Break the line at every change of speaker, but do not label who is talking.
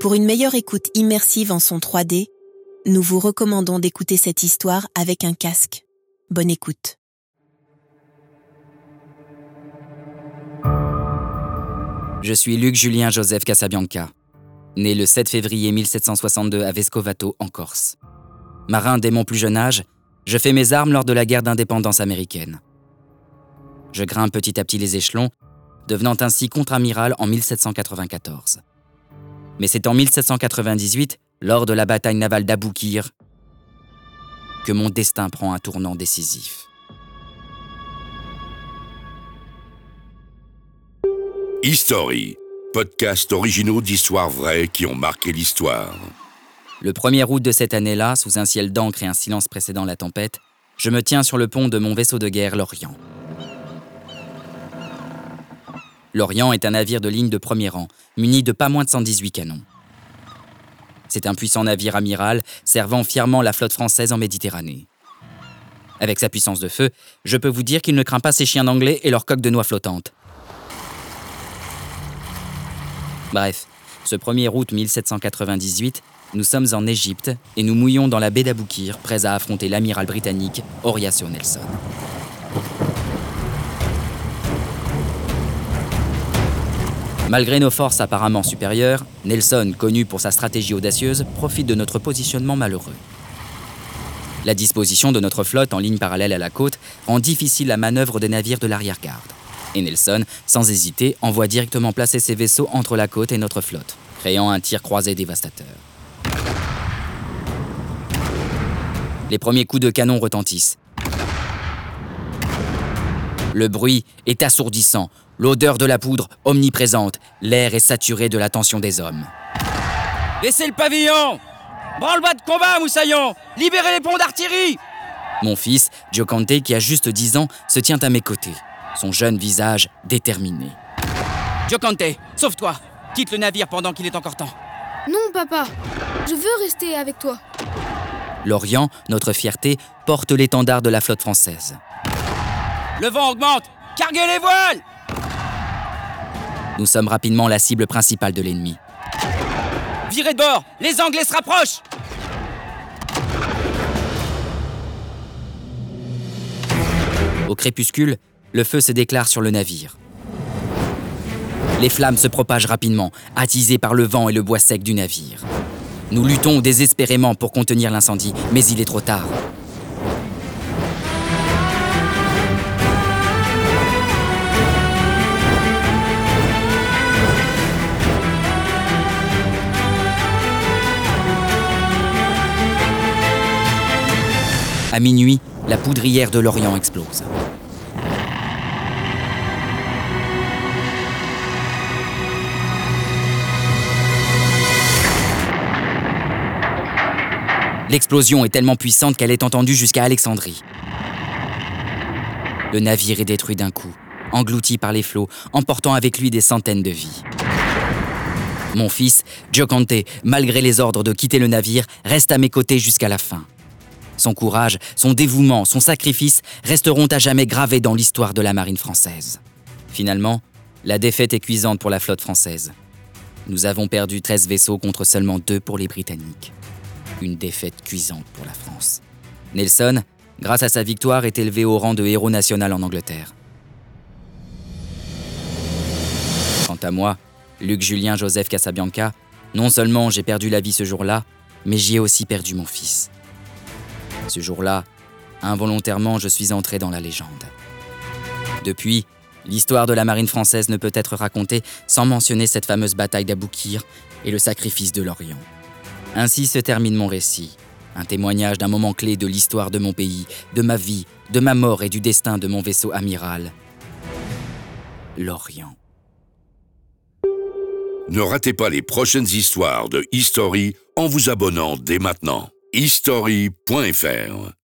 Pour une meilleure écoute immersive en son 3D, nous vous recommandons d'écouter cette histoire avec un casque. Bonne écoute.
Je suis Luc Julien Joseph Casabianca, né le 7 février 1762 à Vescovato, en Corse. Marin dès mon plus jeune âge, je fais mes armes lors de la guerre d'indépendance américaine. Je grimpe petit à petit les échelons, devenant ainsi contre-amiral en 1794. Mais c'est en 1798, lors de la bataille navale d'Aboukir, que mon destin prend un tournant décisif.
History, podcast originaux d'histoires vraies qui ont marqué l'histoire.
Le 1er août de cette année-là, sous un ciel d'encre et un silence précédant la tempête, je me tiens sur le pont de mon vaisseau de guerre, l'Orient. L'Orient est un navire de ligne de premier rang, muni de pas moins de 118 canons. C'est un puissant navire amiral servant fièrement la flotte française en Méditerranée. Avec sa puissance de feu, je peux vous dire qu'il ne craint pas ses chiens d'anglais et leurs coques de noix flottantes. Bref, ce 1er août 1798, nous sommes en Égypte et nous mouillons dans la baie d'Aboukir, prêts à affronter l'amiral britannique Horatio Nelson. Malgré nos forces apparemment supérieures, Nelson, connu pour sa stratégie audacieuse, profite de notre positionnement malheureux. La disposition de notre flotte en ligne parallèle à la côte rend difficile la manœuvre des navires de l'arrière-garde. Et Nelson, sans hésiter, envoie directement placer ses vaisseaux entre la côte et notre flotte, créant un tir croisé dévastateur. Les premiers coups de canon retentissent. Le bruit est assourdissant, l'odeur de la poudre omniprésente, l'air est saturé de l'attention des hommes.
Laissez le pavillon Branle-bas de combat, Moussaillon Libérez les ponts d'artillerie
Mon fils, Giocante, qui a juste 10 ans, se tient à mes côtés, son jeune visage déterminé.
Giocante, sauve-toi Quitte le navire pendant qu'il est encore temps.
Non, papa. Je veux rester avec toi.
L'Orient, notre fierté, porte l'étendard de la flotte française.
Le vent augmente Carguez les voiles
Nous sommes rapidement la cible principale de l'ennemi.
Virez de bord Les Anglais se rapprochent
Au crépuscule, le feu se déclare sur le navire. Les flammes se propagent rapidement, attisées par le vent et le bois sec du navire. Nous luttons désespérément pour contenir l'incendie, mais il est trop tard. À minuit, la poudrière de l'Orient explose. L'explosion est tellement puissante qu'elle est entendue jusqu'à Alexandrie. Le navire est détruit d'un coup, englouti par les flots, emportant avec lui des centaines de vies. Mon fils, Giocante, malgré les ordres de quitter le navire, reste à mes côtés jusqu'à la fin. Son courage, son dévouement, son sacrifice resteront à jamais gravés dans l'histoire de la marine française. Finalement, la défaite est cuisante pour la flotte française. Nous avons perdu 13 vaisseaux contre seulement deux pour les Britanniques. Une défaite cuisante pour la France. Nelson, grâce à sa victoire, est élevé au rang de héros national en Angleterre. Quant à moi, Luc Julien Joseph Casabianca, non seulement j'ai perdu la vie ce jour-là, mais j'y ai aussi perdu mon fils. Ce jour-là, involontairement, je suis entré dans la légende. Depuis, l'histoire de la marine française ne peut être racontée sans mentionner cette fameuse bataille d'Aboukir et le sacrifice de l'Orient. Ainsi se termine mon récit, un témoignage d'un moment clé de l'histoire de mon pays, de ma vie, de ma mort et du destin de mon vaisseau amiral, l'Orient.
Ne ratez pas les prochaines histoires de History en vous abonnant dès maintenant. History.fr